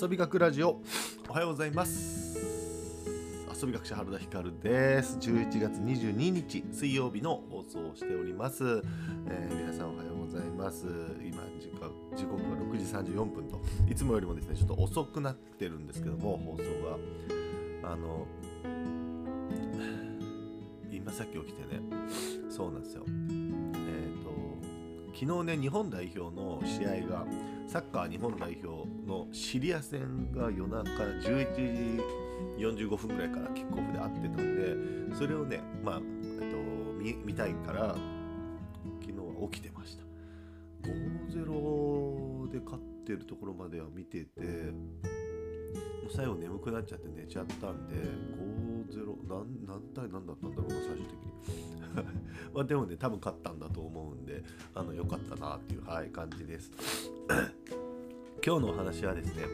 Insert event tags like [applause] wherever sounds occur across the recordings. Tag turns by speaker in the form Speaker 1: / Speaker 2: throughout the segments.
Speaker 1: 遊び学ラジオ。おはようございます。遊び学者原田光です。11月22日水曜日の放送をしております、えー皆さんおはようございます。今時刻時刻は6時34分と。いつもよりもですねちょっと遅くなってるんですけども放送が。あの今さっき起きてねそうなんですよ、昨日ね日本代表の試合がサッカー日本代表のシリア戦が夜中11時45分ぐらいからキックオフで会ってたんでそれをねまあ、えっと、見見たいから昨日は起きてました。5-0で勝ってるところまでは見ててもう最後眠くなっちゃって寝ちゃったんで5 0何何対何だったんだろうな最終的に。[laughs] まあでもね多分勝ったんだと思うんであの良かったなっていう、はい、感じです。[coughs] 今日のお話はですね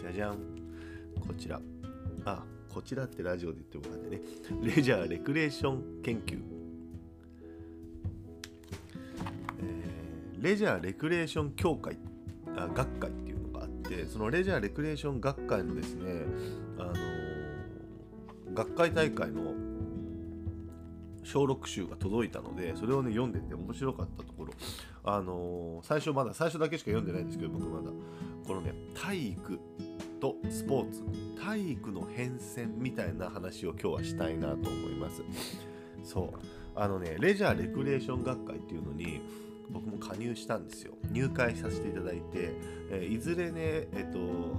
Speaker 1: じゃじゃん。こちら。あこちらってラジオで言ってもらってね。レジャーレクレーション研究、えーレジャーレクレーション協会あ学会っていうのがあってそのレジャーレクレーション学会のですねあの学会大会の小録集が届いたのでそれをね読んでて面白かったところ。あのー最初まだ最初だけしか読んでないんですけど僕まだ。このね体育とスポーツ。体育の変遷みたいな話を今日はしたいなと思います。そう。あのねレジャーレクレーション学会っていうのに僕も加入したんですよ。入会させていただいて、えーいずれね、えっと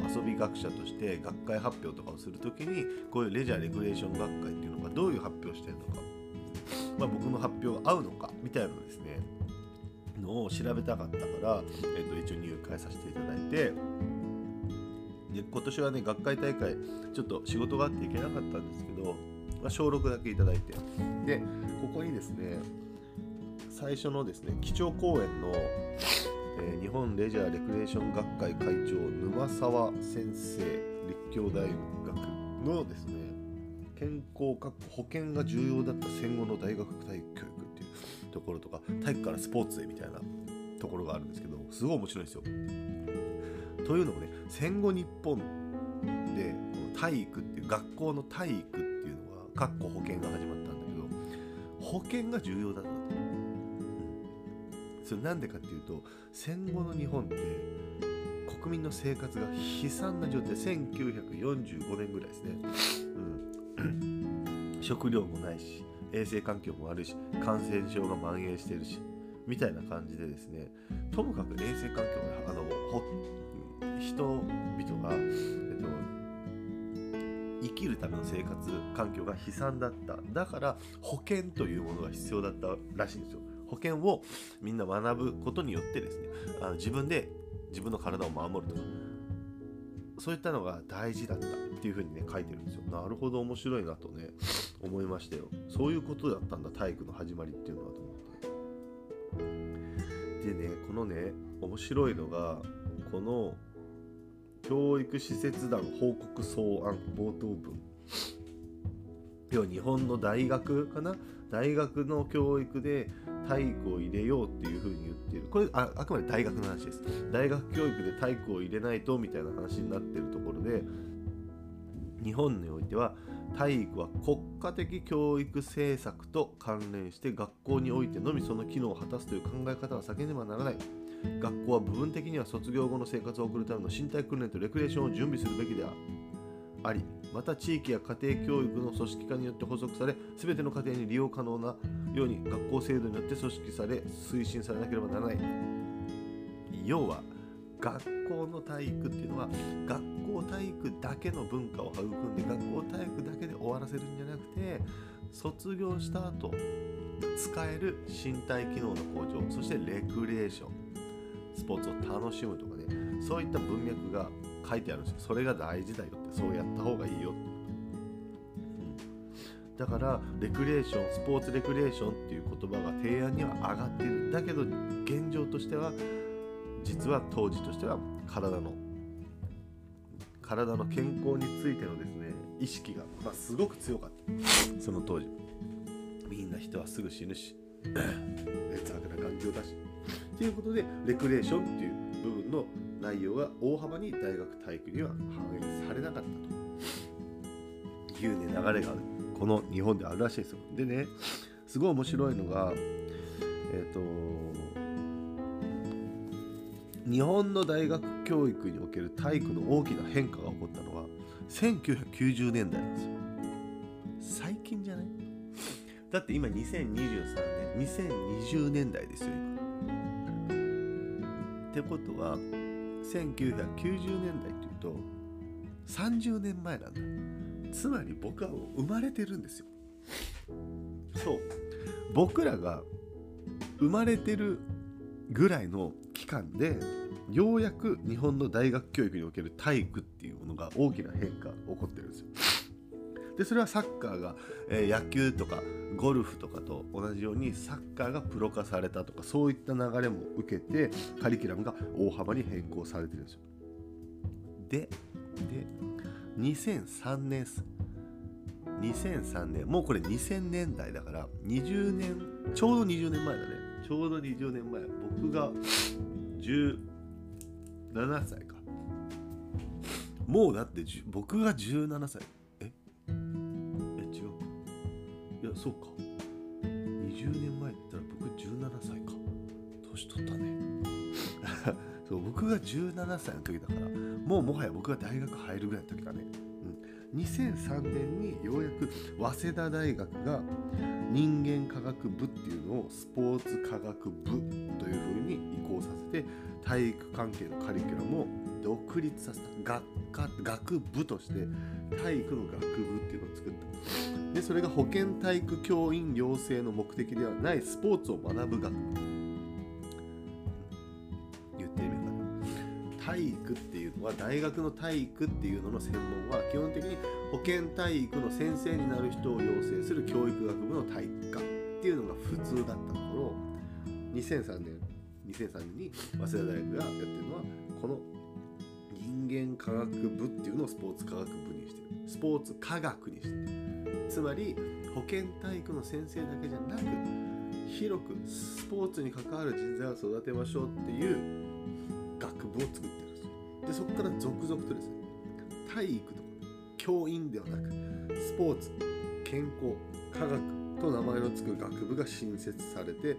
Speaker 1: 遊び学者として学会発表とかをするときにこういうレジャーレクレーション学会っていうのがどういう発表してるのか、まあ、僕の発表が合うのかみたいなのですねのを調べたかったから、えっと一応入会させていただいてで今年はね学会大会ちょっと仕事があって行けなかったんですけど、まあ、小6だけいただいて。でここにですね最初のですね基調講演の、えー日本レジャーレクレーション学会会長沼沢先生立教大学のですね健康確保保険が重要だった戦後の大学体育教育っていうところとか体育からスポーツへみたいなところがあるんですけどすごい面白いんですよ。というのもね戦後日本でこの体育っていう学校の体育っていうのはかっこ保険が始まったんだけど保険が重要だった。それなんでかっていうと戦後の日本って国民の生活が悲惨な状態1945年ぐらいですね、うん、[clears throat] 食料もないし衛生環境も悪いし感染症が蔓延してるしみたいな感じでですねともかく衛生環境があのほ人々が、えっと、生きるための生活環境が悲惨だった。だから保険というものが必要だったらしいんですよ。保険をみんな学ぶことによってですねあの自分で自分の体を守るとかそういったのが大事だったっていうふうにね書いてるんですよ。なるほど面白いなとね思いましたよ。そういうことだったんだ体育の始まりっていうのはと思って。でねこのね面白いのがこの教育施設団報告草案冒頭文。要は日本の大学かな？大学の教育で体育を入れようっていうふうに言っている。これああくまで大学の話です。大学教育で体育を入れないとみたいな話になっているところで日本においては体育は国家的教育政策と関連して学校においてのみその機能を果たすという考え方は避けねばならない。学校は部分的には卒業後の生活を送るための身体訓練とレクレーションを準備するべきであり。また地域や家庭教育の組織化によって補足され全ての家庭に利用可能なように学校制度によって組織され推進されなければならない。要は学校の体育っていうのは学校体育だけの文化を育んで学校体育だけで終わらせるんじゃなくて卒業した後使える身体機能の向上そしてレクリエーションスポーツを楽しむとかねそういった文脈が書いてあるんですよそれが大事だよってそうやった方がいいよ。って、うん、だからレクリエーションスポーツレクリエーションっていう言葉が提案には上がってる。だけど現状としては実は当時としては体の体の健康についてのですね意識が、まあ、すごく強かった。その当時。みんな人はすぐ死ぬし [coughs] 劣悪な環境だし。ということでレクリエーションっていう部分の内容が大幅に大学体育には反映されなかったというね流れがこの日本であるらしいですよ。でねすごい面白いのがえっ、と日本の大学教育における体育の大きな変化が起こったのは1990年代なんですよ。最近じゃない？だって今2023年2020年代ですよ今。ってことは1990年代というと30年前なんだ。つまり僕は生まれてるんですよ。そう。僕らが生まれてるぐらいの期間でようやく日本の大学教育における体育っていうものが大きな変化が起こってるんですよ。でそれはサッカーが、え、野球とかゴルフとかと同じようにサッカーがプロ化されたとかそういった流れも受けてカリキュラムが大幅に変更されてるんですよ。でで2003年です2003年。もうこれ2000年代だから20年ちょうど20年前だね。ちょうど20年前。僕が17歳か。もうだって僕が17歳。いやそうか。20年前って言ったら僕17歳か。年取ったね。[laughs] そう僕が17歳の時だからもうもはや僕が大学入るぐらいの時だね。2003年にようやく早稲田大学が人間科学部っていうのをスポーツ科学部というふうに移行させて体育関係のカリキュラムを独立させた学科学部として体育の学部っていうのを作ったでそれが保健体育教員養成の目的ではないスポーツを学ぶ学部言ってみるか。体育っていうのは大学の体育っていうのの専門は基本的に保健体育の先生になる人を養成する教育学部の体育科っていうのが普通だったところ。2003年2003年に早稲田大学がやってるのはこの人間科学部っていうのをスポーツ科学部にしてる。スポーツ科学にしてる。つまり保健体育の先生だけじゃなく広くスポーツに関わる人材を育てましょうっていう学部を作ってるんですよ。でそこから続々とですね体育とか教員ではなくスポーツ健康科学と名前の付く学部が新設されて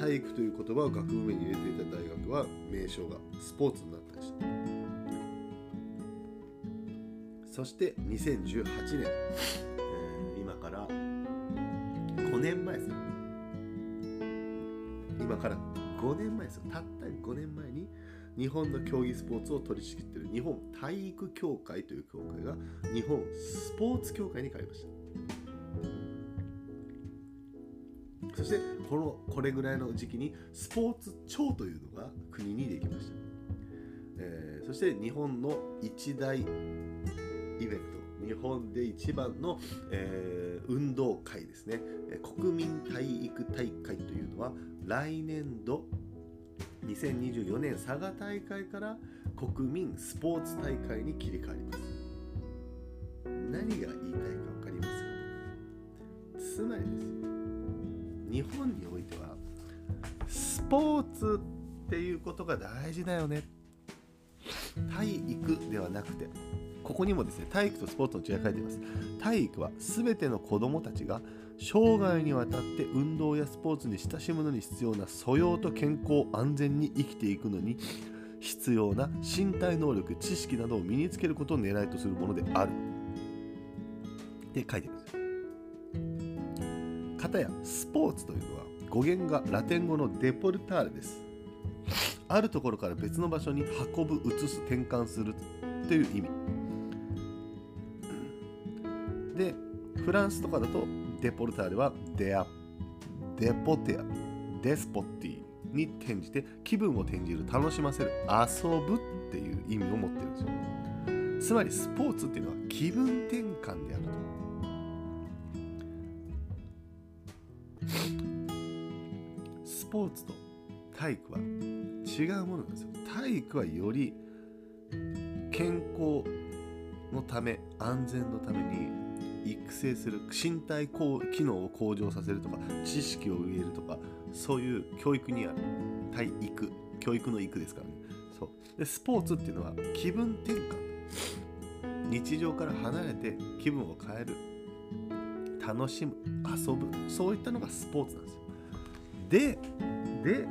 Speaker 1: 体育という言葉を学部名に入れていた大学は名称がスポーツになったりして。そして2018年、年前ですよ。今から5年前ですよたった5年前に日本の競技スポーツを取り仕切っている日本体育協会という協会が日本スポーツ協会に変わりました。そしてこのこれぐらいの時期にスポーツ庁というのが国にできました、えー、そして日本の一大本で一番の、えー、運動会ですね。国民体育大会というのは来年度2024年佐賀大会から国民スポーツ大会に切り替わります。何が言いたいか分かりますか？つまりですよ日本においてはスポーツっていうことが大事だよね。体育ではなくてここにもですね体育とスポーツの違い書いています。体育は全ての子どもたちが生涯にわたって運動やスポーツに親しむのに必要な素養と健康安全に生きていくのに必要な身体能力知識などを身につけることを狙いとするものである。って書いてるんです。よかたやスポーツというのは語源がラテン語のデポルターレです。あるところから別の場所に運ぶ移す転換するという意味でフランスとかだとデポルターレはデア、デポテア、デスポティに転じて気分を転じる、楽しませる、遊ぶっていう意味を持ってるんですよ。つまりスポーツっていうのは気分転換であると。スポーツと体育は違うものなんですよ。体育はより健康のため安全のために育成する身体機能を向上させるとか知識を植えるとかそういう教育にある。体育。教育の育ですからね。そう。でスポーツっていうのは気分転換。日常から離れて気分を変える。楽しむ。遊ぶ。そういったのがスポーツなんですよ。でで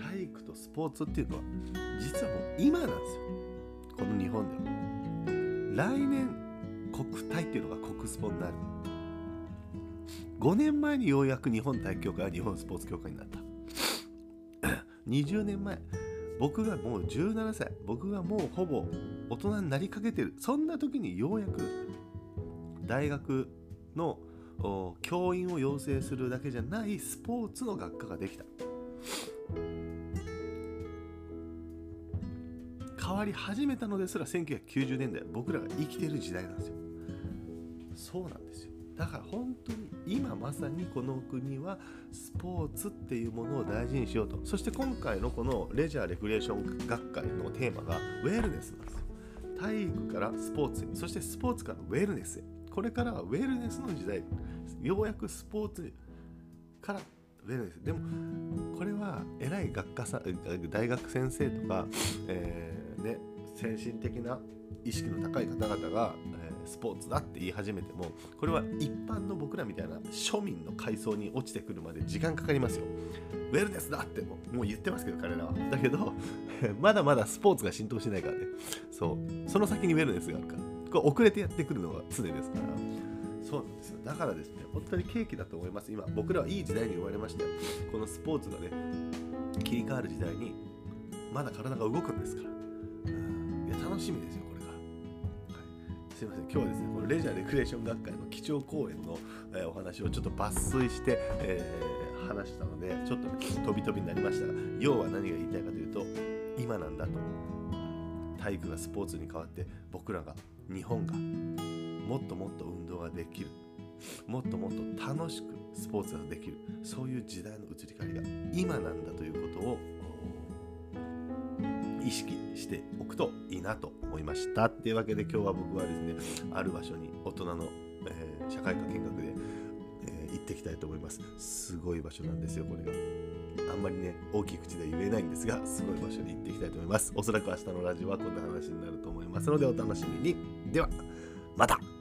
Speaker 1: 体育とスポーツっていうのは実はもう今なんですよ。この日本では。来年国体っていうのが国スポになる5年前にようやく日本体育協会は日本スポーツ協会になった。20年前。僕がもう17歳。僕がもうほぼ大人になりかけてる。そんな時にようやく大学の教員を養成するだけじゃないスポーツの学科ができた。変わり始めたのですら1990年代僕らが生きてる時代なんですよ。そうなんですよ。だから本当に今まさにこの国はスポーツっていうものを大事にしようと。そして今回のこのレジャーレクリエーション学会のテーマがウェルネスなんですよ。体育からスポーツへ。そしてスポーツからウェルネスへ。これからはウェルネスの時代。ようやくスポーツからウェルネス。でもこれは偉い学科さ大学先生とか、え、ね先進的な意識の高い方々が、えー、スポーツだって言い始めてもこれは一般の僕らみたいな庶民の階層に落ちてくるまで時間かかりますよ。ウェルネスだってももう言ってますけど彼らは。だけど [laughs] まだまだスポーツが浸透してないからね。そう。その先にウェルネスがあるから。これ遅れてやってくるのが常ですから。そうなんですよ。だからですね本当に契機だと思います。今僕らはいい時代に生まれましてこのスポーツがね切り替わる時代にまだ体が動くんですから。楽しみですよこれから、はい、すいません。今日はですねこのレジャーレクレーション学会の基調講演の、えー、お話をちょっと抜粋して、えー、話したのでちょっと、飛び飛びになりましたが要は何が言いたいかというと今なんだと。体育がスポーツに変わって僕らが日本がもっともっと運動ができる。もっともっと楽しくスポーツができる。そういう時代の移り変わりが今なんだということを意識しておくといいなと思いました。というわけで今日は僕はですねある場所に大人の、えー、社会科見学で、えー、行ってきたいと思います。すごい場所なんですよこれが。あんまりね大きい口では言えないんですがすごい場所に行っていきたいと思います。おそらく明日のラジオはこんな話になると思いますのでお楽しみに。ではまた。